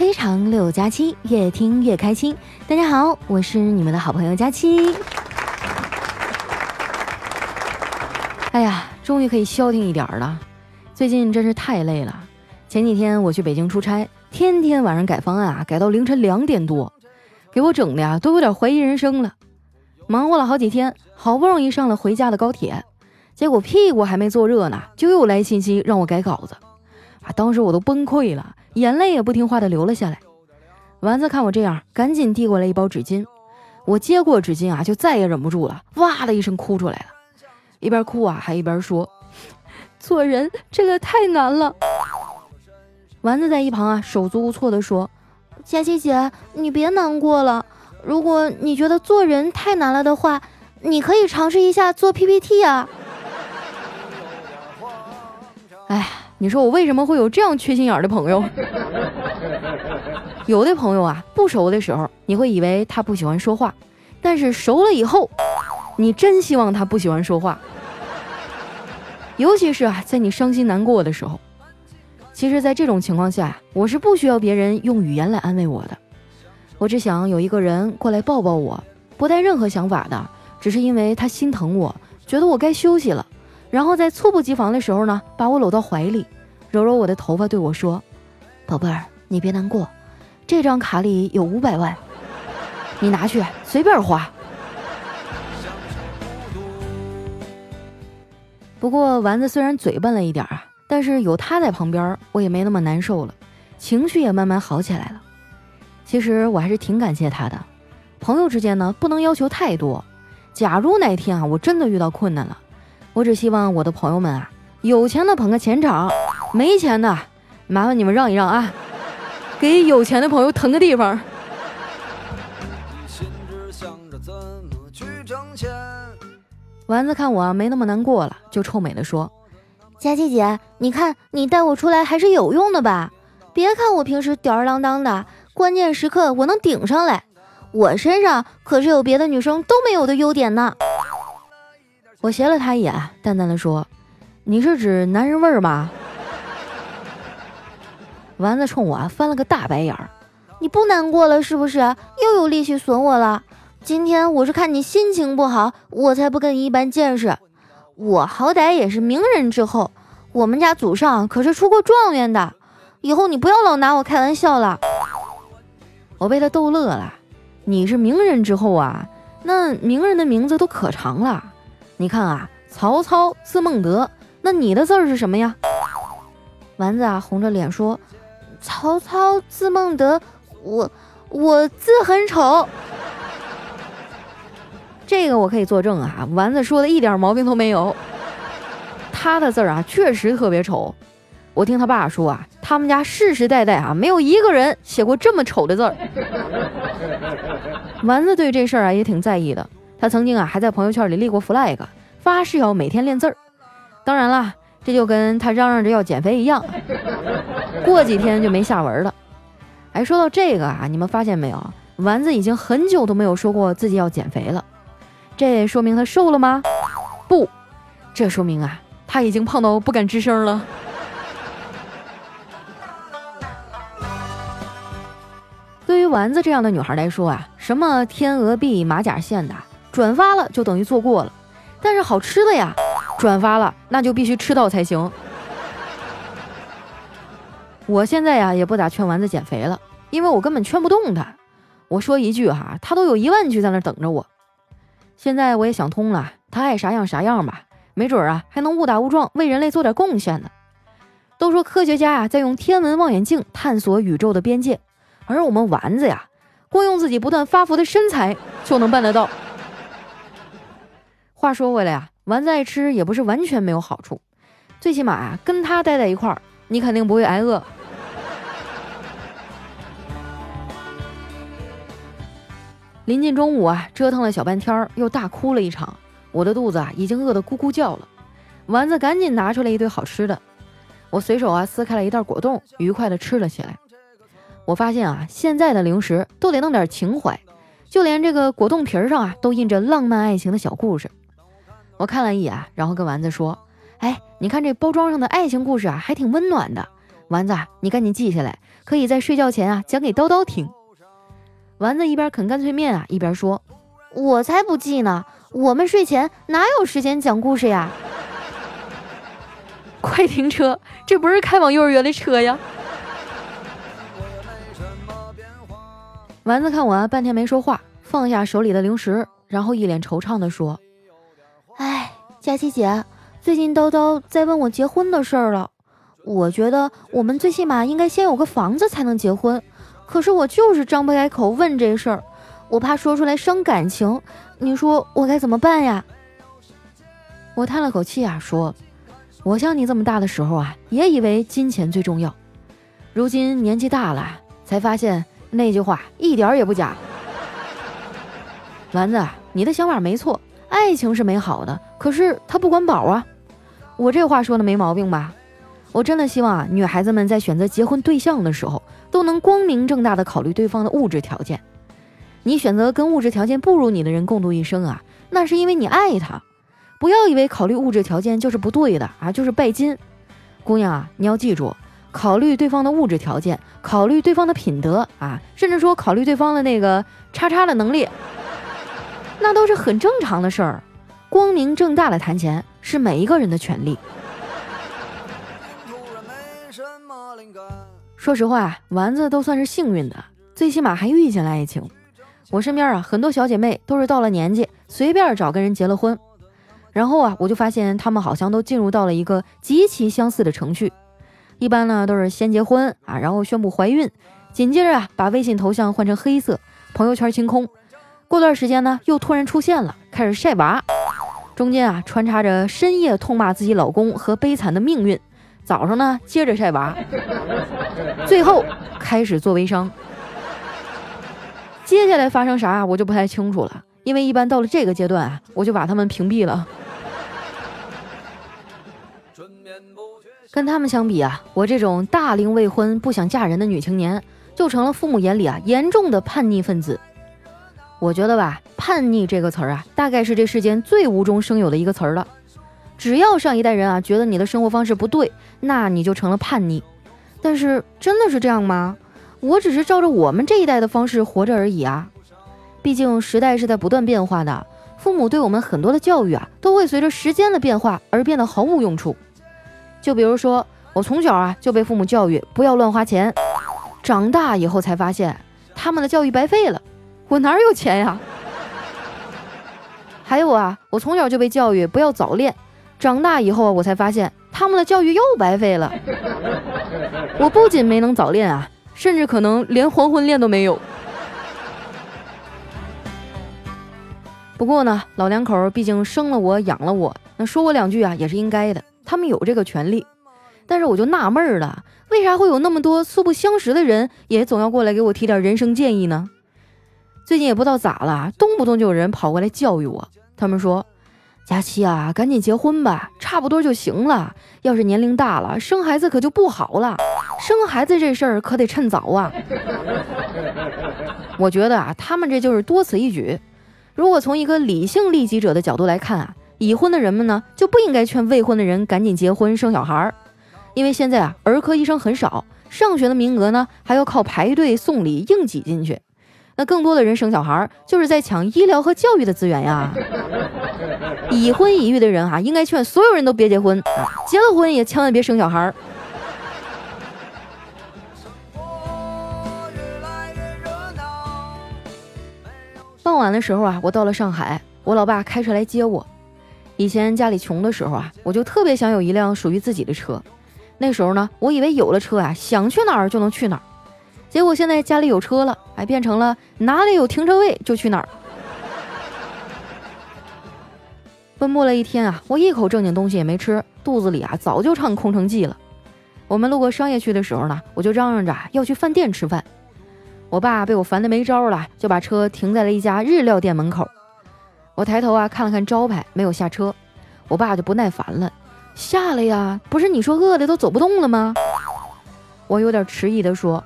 非常六加七，越听越开心。大家好，我是你们的好朋友佳期。哎呀，终于可以消停一点了。最近真是太累了。前几天我去北京出差，天天晚上改方案啊，改到凌晨两点多，给我整的呀，都有点怀疑人生了。忙活了好几天，好不容易上了回家的高铁，结果屁股还没坐热呢，就又来信息让我改稿子。啊，当时我都崩溃了。眼泪也不听话的流了下来。丸子看我这样，赶紧递过来一包纸巾。我接过纸巾啊，就再也忍不住了，哇的一声哭出来了。一边哭啊，还一边说：“ 做人这个太难了。”丸子在一旁啊，手足无措的说：“佳琪姐，你别难过了。如果你觉得做人太难了的话，你可以尝试一下做 PPT 啊。”哎。你说我为什么会有这样缺心眼的朋友？有的朋友啊，不熟的时候你会以为他不喜欢说话，但是熟了以后，你真希望他不喜欢说话。尤其是啊，在你伤心难过的时候。其实，在这种情况下，我是不需要别人用语言来安慰我的，我只想有一个人过来抱抱我，不带任何想法的，只是因为他心疼我，觉得我该休息了。然后在猝不及防的时候呢，把我搂到怀里，揉揉我的头发，对我说：“宝贝儿，你别难过，这张卡里有五百万，你拿去随便花。”不过丸子虽然嘴笨了一点啊，但是有他在旁边，我也没那么难受了，情绪也慢慢好起来了。其实我还是挺感谢他的。朋友之间呢，不能要求太多。假如哪天啊，我真的遇到困难了。我只希望我的朋友们啊，有钱的捧个钱场，没钱的麻烦你们让一让啊，给有钱的朋友腾个地方。丸子看我没那么难过了，就臭美的说：“佳琪姐，你看你带我出来还是有用的吧？别看我平时吊儿郎当的，关键时刻我能顶上来。我身上可是有别的女生都没有的优点呢。”我斜了他一眼，淡淡的说：“你是指男人味儿吗？” 丸子冲我翻了个大白眼儿：“你不难过了是不是？又有力气损我了？今天我是看你心情不好，我才不跟你一般见识。我好歹也是名人之后，我们家祖上可是出过状元的。以后你不要老拿我开玩笑了。”我被他逗乐了：“你是名人之后啊？那名人的名字都可长了。”你看啊，曹操字孟德，那你的字儿是什么呀？丸子啊，红着脸说：“曹操字孟德，我我字很丑。”这个我可以作证啊，丸子说的一点毛病都没有。他的字儿啊，确实特别丑。我听他爸说啊，他们家世世代代啊，没有一个人写过这么丑的字儿。丸子对这事儿啊，也挺在意的。他曾经啊，还在朋友圈里立过 flag，发誓要每天练字儿。当然了，这就跟他嚷嚷着要减肥一样，过几天就没下文了。哎，说到这个啊，你们发现没有？丸子已经很久都没有说过自己要减肥了。这说明他瘦了吗？不，这说明啊，他已经胖到不敢吱声了。对于丸子这样的女孩来说啊，什么天鹅臂、马甲线的。转发了就等于做过了，但是好吃的呀，转发了那就必须吃到才行。我现在呀也不咋劝丸子减肥了，因为我根本劝不动他。我说一句哈，他都有一万句在那等着我。现在我也想通了，他爱啥样啥样吧，没准啊还能误打误撞为人类做点贡献呢。都说科学家啊在用天文望远镜探索宇宙的边界，而我们丸子呀，光用自己不断发福的身材就能办得到。话说回来呀，丸子爱吃也不是完全没有好处，最起码啊，跟他待在一块儿，你肯定不会挨饿。临近中午啊，折腾了小半天儿，又大哭了一场，我的肚子啊已经饿得咕咕叫了。丸子赶紧拿出来一堆好吃的，我随手啊撕开了一袋果冻，愉快的吃了起来。我发现啊，现在的零食都得弄点情怀，就连这个果冻皮儿上啊都印着浪漫爱情的小故事。我看了一眼，然后跟丸子说：“哎，你看这包装上的爱情故事啊，还挺温暖的。丸子，你赶紧记下来，可以在睡觉前啊讲给叨叨听。丸子一边啃干脆面啊，一边说：“我才不记呢，我们睡前哪有时间讲故事呀？” 快停车，这不是开往幼儿园的车呀！丸子看我啊半天没说话，放下手里的零食，然后一脸惆怅地说：“，佳琪姐，最近叨叨在问我结婚的事儿了。我觉得我们最起码应该先有个房子才能结婚，可是我就是张不开口问这事儿，我怕说出来伤感情。你说我该怎么办呀？”我叹了口气啊，说：“我像你这么大的时候啊，也以为金钱最重要，如今年纪大了，才发现。”那句话一点也不假，丸子，你的想法没错，爱情是美好的，可是他不管饱啊。我这话说的没毛病吧？我真的希望啊，女孩子们在选择结婚对象的时候，都能光明正大的考虑对方的物质条件。你选择跟物质条件不如你的人共度一生啊，那是因为你爱他。不要以为考虑物质条件就是不对的啊，就是拜金。姑娘啊，你要记住。考虑对方的物质条件，考虑对方的品德啊，甚至说考虑对方的那个叉叉的能力，那都是很正常的事儿。光明正大的谈钱是每一个人的权利。说实话，丸子都算是幸运的，最起码还遇见了爱情。我身边啊，很多小姐妹都是到了年纪，随便找个人结了婚，然后啊，我就发现她们好像都进入到了一个极其相似的程序。一般呢都是先结婚啊，然后宣布怀孕，紧接着啊把微信头像换成黑色，朋友圈清空。过段时间呢又突然出现了，开始晒娃，中间啊穿插着深夜痛骂自己老公和悲惨的命运，早上呢接着晒娃，最后开始做微商。接下来发生啥我就不太清楚了，因为一般到了这个阶段啊，我就把他们屏蔽了。跟他们相比啊，我这种大龄未婚不想嫁人的女青年，就成了父母眼里啊严重的叛逆分子。我觉得吧，叛逆这个词儿啊，大概是这世间最无中生有的一个词儿了。只要上一代人啊觉得你的生活方式不对，那你就成了叛逆。但是真的是这样吗？我只是照着我们这一代的方式活着而已啊。毕竟时代是在不断变化的，父母对我们很多的教育啊，都会随着时间的变化而变得毫无用处。就比如说，我从小啊就被父母教育不要乱花钱，长大以后才发现他们的教育白费了，我哪有钱呀？还有啊，我从小就被教育不要早恋，长大以后我才发现他们的教育又白费了，我不仅没能早恋啊，甚至可能连黄昏恋都没有。不过呢，老两口毕竟生了我养了我，那说我两句啊也是应该的。他们有这个权利，但是我就纳闷了，为啥会有那么多素不相识的人也总要过来给我提点人生建议呢？最近也不知道咋了，动不动就有人跑过来教育我。他们说：“佳期啊，赶紧结婚吧，差不多就行了。要是年龄大了，生孩子可就不好了。生孩子这事儿可得趁早啊。”我觉得啊，他们这就是多此一举。如果从一个理性利己者的角度来看啊。已婚的人们呢，就不应该劝未婚的人赶紧结婚生小孩儿，因为现在啊，儿科医生很少，上学的名额呢还要靠排队送礼硬挤进去。那更多的人生小孩儿，就是在抢医疗和教育的资源呀。已婚已育的人啊，应该劝所有人都别结婚，结了婚也千万别生小孩儿。傍晚的时候啊，我到了上海，我老爸开车来接我。以前家里穷的时候啊，我就特别想有一辆属于自己的车。那时候呢，我以为有了车啊，想去哪儿就能去哪儿。结果现在家里有车了，哎变成了哪里有停车位就去哪儿。奔波了一天啊，我一口正经东西也没吃，肚子里啊早就唱空城计了。我们路过商业区的时候呢，我就嚷嚷着要去饭店吃饭。我爸被我烦得没招了，就把车停在了一家日料店门口。我抬头啊，看了看招牌，没有下车。我爸就不耐烦了：“下来呀，不是你说饿的都走不动了吗？”我有点迟疑的说：“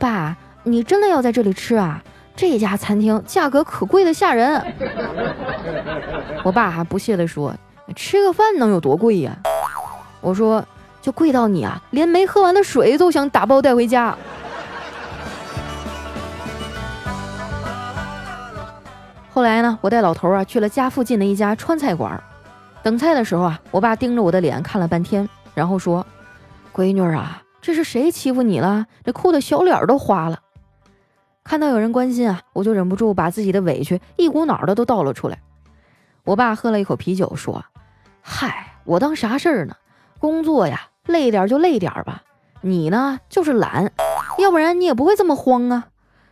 爸，你真的要在这里吃啊？这家餐厅价格可贵的吓人。”我爸还不屑的说：“吃个饭能有多贵呀？”我说：“就贵到你啊，连没喝完的水都想打包带回家。后来呢，我带老头啊去了家附近的一家川菜馆，等菜的时候啊，我爸盯着我的脸看了半天，然后说：“闺女啊，这是谁欺负你了？这哭的小脸都花了。”看到有人关心啊，我就忍不住把自己的委屈一股脑的都倒了出来。我爸喝了一口啤酒，说：“嗨，我当啥事儿呢？工作呀，累点就累点吧。你呢，就是懒，要不然你也不会这么慌啊。”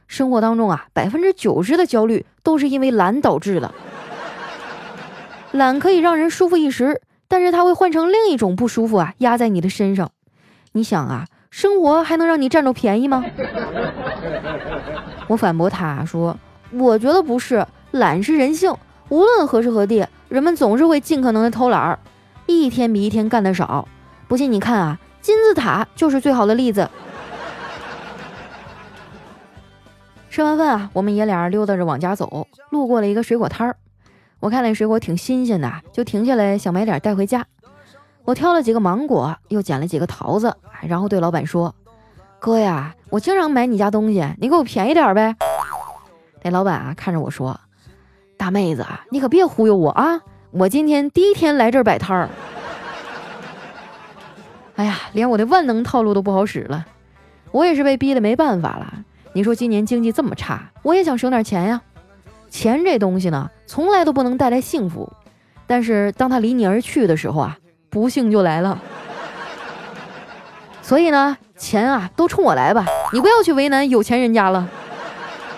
生活当中啊，百分之九十的焦虑都是因为懒导致的。懒可以让人舒服一时，但是它会换成另一种不舒服啊，压在你的身上。你想啊，生活还能让你占着便宜吗？我反驳他说：“我觉得不是，懒是人性，无论何时何地，人们总是会尽可能的偷懒儿，一天比一天干得少。不信你看啊，金字塔就是最好的例子。”吃完饭啊，我们爷俩溜达着往家走，路过了一个水果摊儿。我看那水果挺新鲜的，就停下来想买点带回家。我挑了几个芒果，又捡了几个桃子，然后对老板说：“哥呀，我经常买你家东西，你给我便宜点呗。”那老板啊，看着我说：“大妹子啊，你可别忽悠我啊！我今天第一天来这儿摆摊儿。”哎呀，连我的万能套路都不好使了，我也是被逼的没办法了。你说今年经济这么差，我也想省点钱呀。钱这东西呢，从来都不能带来幸福，但是当他离你而去的时候啊，不幸就来了。所以呢，钱啊，都冲我来吧，你不要去为难有钱人家了，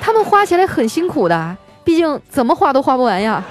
他们花起来很辛苦的，毕竟怎么花都花不完呀。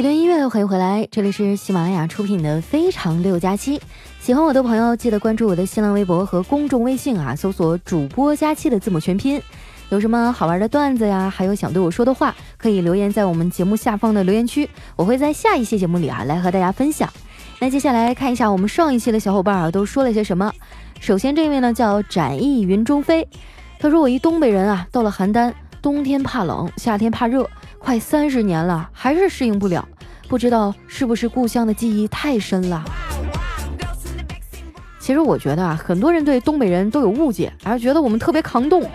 一段音乐，欢迎回来，这里是喜马拉雅出品的《非常六加七》。喜欢我的朋友，记得关注我的新浪微博和公众微信啊，搜索“主播加七”的字母全拼。有什么好玩的段子呀，还有想对我说的话，可以留言在我们节目下方的留言区，我会在下一期节目里啊来和大家分享。那接下来看一下我们上一期的小伙伴啊都说了些什么。首先这位呢叫展翼云中飞，他说我一东北人啊，到了邯郸，冬天怕冷，夏天怕热。快三十年了，还是适应不了，不知道是不是故乡的记忆太深了。其实我觉得啊，很多人对东北人都有误解，还是觉得我们特别抗冻。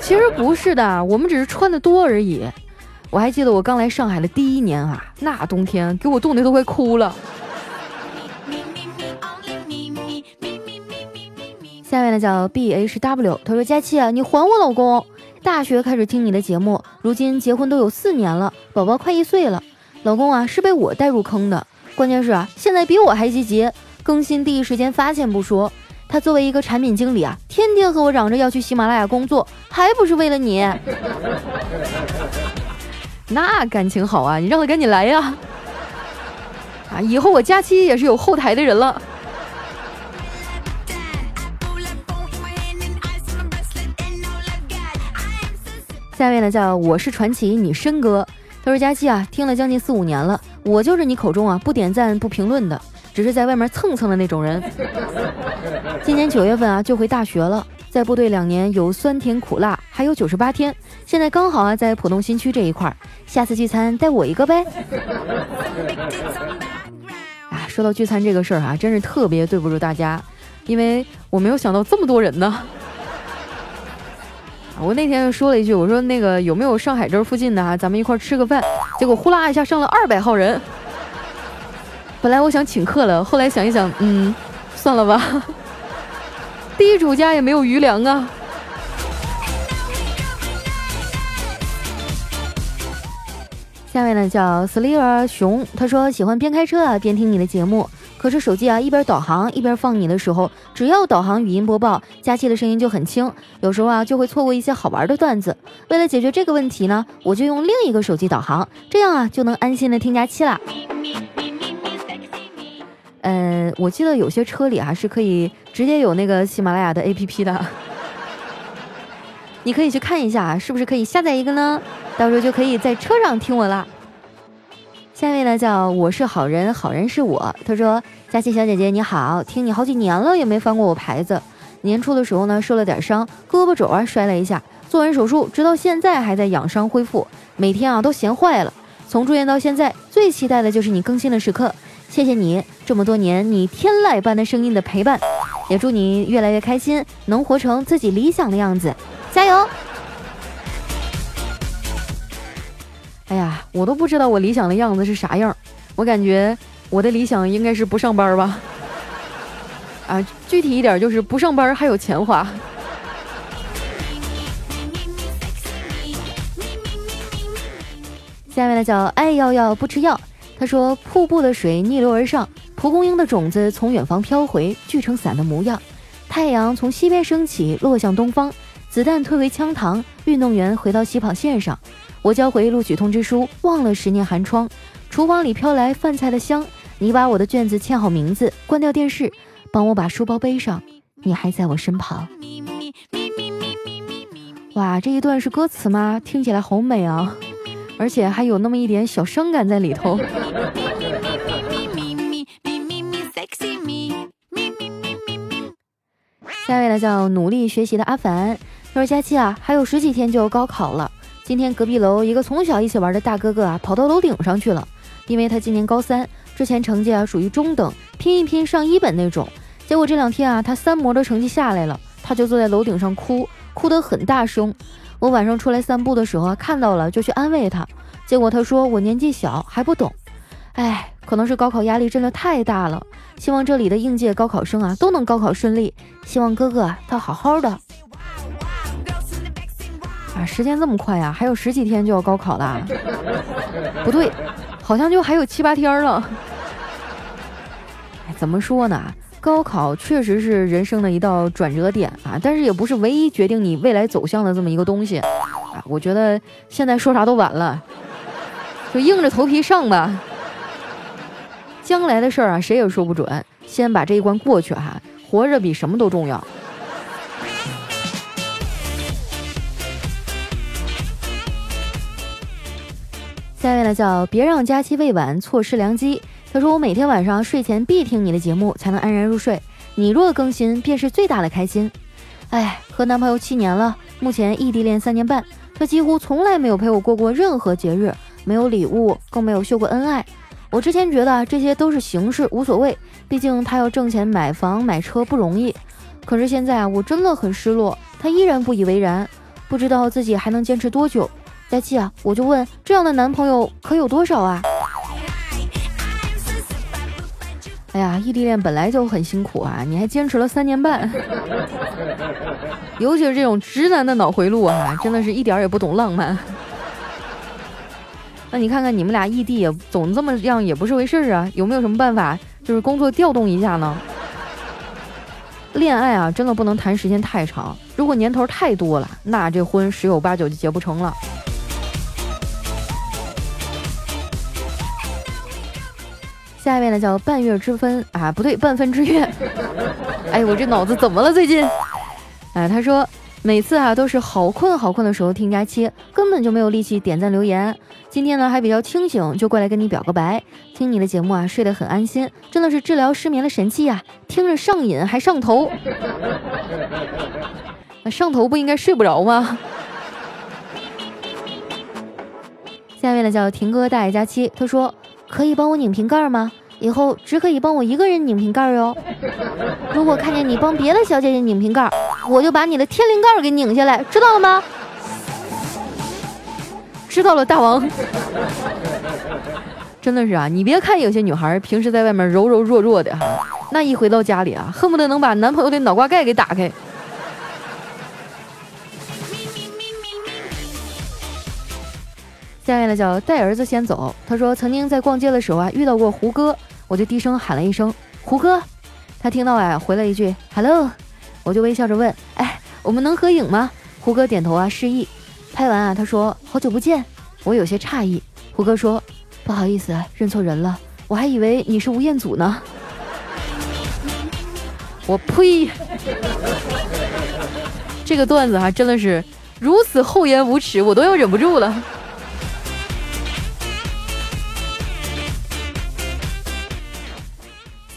其实不是的，我们只是穿的多而已。我还记得我刚来上海的第一年啊，那冬天给我冻得都快哭了。下面呢叫 B H W，他说佳期啊，你还我老公。大学开始听你的节目，如今结婚都有四年了，宝宝快一岁了。老公啊，是被我带入坑的。关键是啊，现在比我还积极，更新第一时间发现不说。他作为一个产品经理啊，天天和我嚷着要去喜马拉雅工作，还不是为了你？那感情好啊，你让他赶紧来呀！啊，以后我佳期也是有后台的人了。下面呢叫我是传奇，你申哥。他说佳期啊，听了将近四五年了，我就是你口中啊不点赞不评论的，只是在外面蹭蹭的那种人。今年九月份啊就回大学了，在部队两年有酸甜苦辣，还有九十八天，现在刚好啊在浦东新区这一块儿，下次聚餐带我一个呗。啊，说到聚餐这个事儿啊，真是特别对不住大家，因为我没有想到这么多人呢。我那天说了一句，我说那个有没有上海这附近的啊？咱们一块吃个饭。结果呼啦一下上了二百号人。本来我想请客了，后来想一想，嗯，算了吧。地主家也没有余粮啊。下面呢叫 Slayer 熊，他说喜欢边开车啊边听你的节目。可是手机啊，一边导航一边放你的时候，只要导航语音播报，佳期的声音就很轻，有时候啊就会错过一些好玩的段子。为了解决这个问题呢，我就用另一个手机导航，这样啊就能安心的听佳期啦。呃，我记得有些车里啊是可以直接有那个喜马拉雅的 APP 的，你可以去看一下，是不是可以下载一个呢？到时候就可以在车上听我啦。下一位呢叫我是好人，好人是我。他说：“佳琪小姐姐你好，听你好几年了也没翻过我牌子。年初的时候呢受了点伤，胳膊肘啊摔了一下，做完手术，直到现在还在养伤恢复，每天啊都闲坏了。从住院到现在，最期待的就是你更新的时刻。谢谢你这么多年你天籁般的声音的陪伴，也祝你越来越开心，能活成自己理想的样子，加油！”我都不知道我理想的样子是啥样，我感觉我的理想应该是不上班吧。啊，具体一点就是不上班还有钱花。下面的叫爱药药不吃药，他说瀑布的水逆流而上，蒲公英的种子从远方飘回，聚成伞的模样。太阳从西边升起，落向东方，子弹退回枪膛，运动员回到起跑线上。我交回录取通知书，忘了十年寒窗。厨房里飘来饭菜的香，你把我的卷子签好名字，关掉电视，帮我把书包背上。你还在我身旁。哇，这一段是歌词吗？听起来好美啊，而且还有那么一点小伤感在里头。下一位呢，叫努力学习的阿凡。他说：“佳期啊，还有十几天就要高考了。”今天隔壁楼一个从小一起玩的大哥哥啊，跑到楼顶上去了，因为他今年高三，之前成绩啊属于中等，拼一拼上一本那种。结果这两天啊，他三模的成绩下来了，他就坐在楼顶上哭，哭得很大声。我晚上出来散步的时候啊，看到了就去安慰他，结果他说我年纪小还不懂。哎，可能是高考压力真的太大了。希望这里的应届高考生啊都能高考顺利，希望哥哥他好好的。啊，时间这么快呀，还有十几天就要高考了。不对，好像就还有七八天了。哎，怎么说呢？高考确实是人生的一道转折点啊，但是也不是唯一决定你未来走向的这么一个东西。啊，我觉得现在说啥都晚了，就硬着头皮上吧。将来的事儿啊，谁也说不准。先把这一关过去哈，活着比什么都重要。下一位呢叫别让佳期未晚错失良机。他说我每天晚上睡前必听你的节目，才能安然入睡。你若更新，便是最大的开心。哎，和男朋友七年了，目前异地恋三年半，他几乎从来没有陪我过过任何节日，没有礼物，更没有秀过恩爱。我之前觉得这些都是形式，无所谓，毕竟他要挣钱买房买车不容易。可是现在啊，我真的很失落，他依然不以为然，不知道自己还能坚持多久。佳琪啊，我就问，这样的男朋友可有多少啊？哎呀，异地恋本来就很辛苦啊，你还坚持了三年半，尤其是这种直男的脑回路啊，真的是一点儿也不懂浪漫。那你看看你们俩异地也，总这么样也不是回事儿啊，有没有什么办法，就是工作调动一下呢？恋爱啊，真的不能谈时间太长，如果年头太多了，那这婚十有八九就结不成了。下一位呢叫半月之分啊，不对，半分之月。哎，我这脑子怎么了最近？哎，他说每次啊都是好困好困的时候听佳期，根本就没有力气点赞留言。今天呢还比较清醒，就过来跟你表个白。听你的节目啊，睡得很安心，真的是治疗失眠的神器呀！听着上瘾还上头，那上头不应该睡不着吗？下一位呢叫婷哥大爱佳期，他说。可以帮我拧瓶盖吗？以后只可以帮我一个人拧瓶盖哟。如果看见你帮别的小姐姐拧瓶盖，我就把你的天灵盖给拧下来，知道了吗？知道了，大王。真的是啊，你别看有些女孩平时在外面柔柔弱弱的哈，那一回到家里啊，恨不得能把男朋友的脑瓜盖给打开。下面呢叫带儿子先走。他说曾经在逛街的时候啊遇到过胡歌，我就低声喊了一声胡歌，他听到啊回了一句 hello，我就微笑着问哎我们能合影吗？胡歌点头啊示意。拍完啊他说好久不见，我有些诧异。胡歌说不好意思认错人了，我还以为你是吴彦祖呢。我呸！这个段子哈真的是如此厚颜无耻，我都要忍不住了。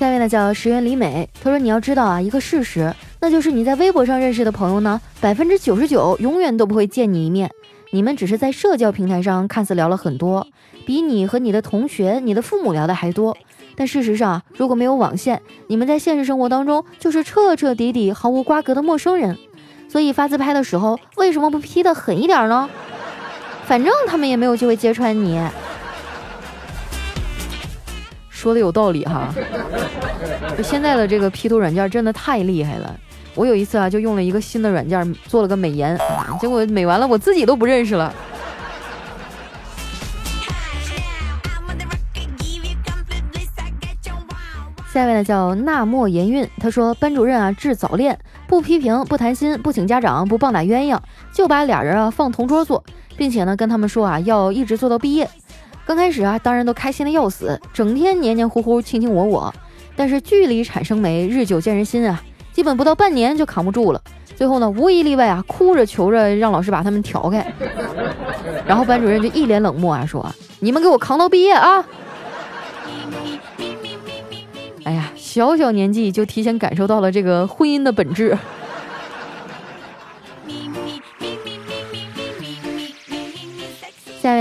下面呢叫石原里美，他说你要知道啊，一个事实，那就是你在微博上认识的朋友呢，百分之九十九永远都不会见你一面，你们只是在社交平台上看似聊了很多，比你和你的同学、你的父母聊的还多。但事实上，如果没有网线，你们在现实生活当中就是彻彻底底毫无瓜葛的陌生人。所以发自拍的时候，为什么不 P 的狠一点呢？反正他们也没有机会揭穿你。说的有道理哈。现在的这个 P 图软件真的太厉害了。我有一次啊，就用了一个新的软件做了个美颜，结果美完了我自己都不认识了。下一位呢叫纳莫言韵，他说班主任啊治早恋，不批评，不谈心，不请家长，不棒打鸳鸯，就把俩人啊放同桌坐，并且呢跟他们说啊要一直做到毕业。刚开始啊当然都开心的要死，整天黏黏糊糊，卿卿我我。但是距离产生美，日久见人心啊，基本不到半年就扛不住了。最后呢无一例外啊哭着求着让老师把他们调开。然后班主任就一脸冷漠啊说你们给我扛到毕业啊。哎呀，小小年纪就提前感受到了这个婚姻的本质。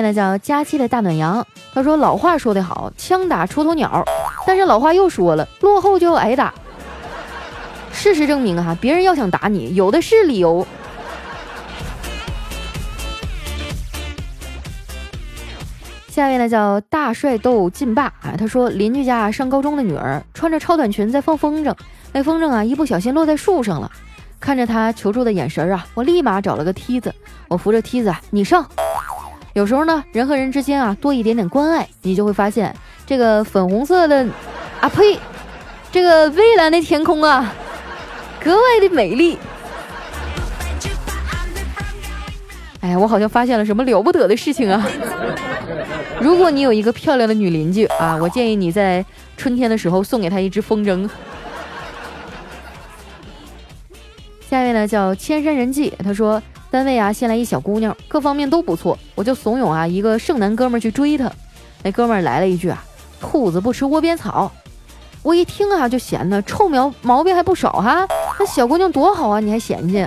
那叫佳期的大暖阳，他说老话说得好，枪打出头鸟，但是老话又说了，落后就要挨打。事实证明啊，别人要想打你，有的是理由。下面呢叫大帅斗劲霸啊，他说邻居家上高中的女儿穿着超短裙在放风筝，那风筝啊一不小心落在树上了，看着他求助的眼神啊，我立马找了个梯子，我扶着梯子，你上。有时候呢，人和人之间啊多一点点关爱，你就会发现这个粉红色的啊呸，这个蔚蓝的天空啊格外的美丽。哎呀，我好像发现了什么了不得的事情啊！如果你有一个漂亮的女邻居啊，我建议你在春天的时候送给她一只风筝。下一位呢叫千山人迹，他说单位啊新来一小姑娘，各方面都不错，我就怂恿啊一个剩男哥们儿去追她。那哥们儿来了一句啊，兔子不吃窝边草。我一听啊就闲的，臭苗毛病还不少哈。那小姑娘多好啊，你还嫌弃？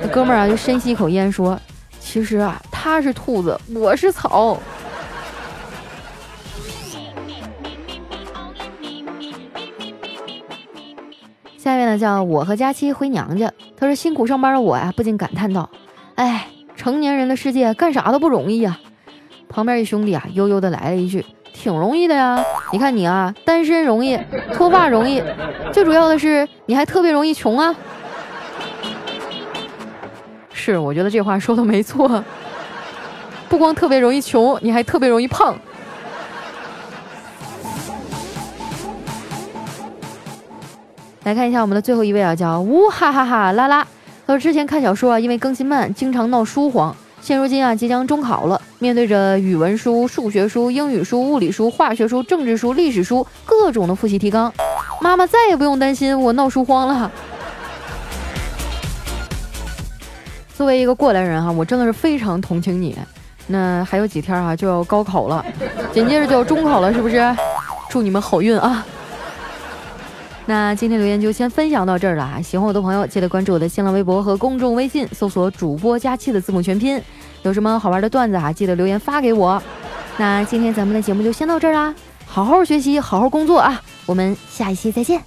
那哥们儿啊就深吸一口烟说，其实啊他是兔子，我是草。下面呢，叫我和佳期回娘家。他说：“辛苦上班的我呀，不禁感叹道：‘哎，成年人的世界干啥都不容易呀。’旁边一兄弟啊，悠悠的来了一句：‘挺容易的呀，你看你啊，单身容易，脱发容易，最主要的是你还特别容易穷啊。’是，我觉得这话说的没错，不光特别容易穷，你还特别容易胖。”来看一下我们的最后一位啊，叫呜哈哈哈啦啦。他说之前看小说啊，因为更新慢，经常闹书荒。现如今啊，即将中考了，面对着语文书、数学书、英语书、物理书、化学书、政治书、历史书各种的复习提纲，妈妈再也不用担心我闹书荒了。作为一个过来人哈，我真的是非常同情你。那还有几天啊，就要高考了，紧接着就要中考了，是不是？祝你们好运啊！那今天留言就先分享到这儿了啊！喜欢我的朋友记得关注我的新浪微博和公众微信，搜索主播佳期的字母全拼。有什么好玩的段子啊，记得留言发给我。那今天咱们的节目就先到这儿啦，好好学习，好好工作啊！我们下一期再见。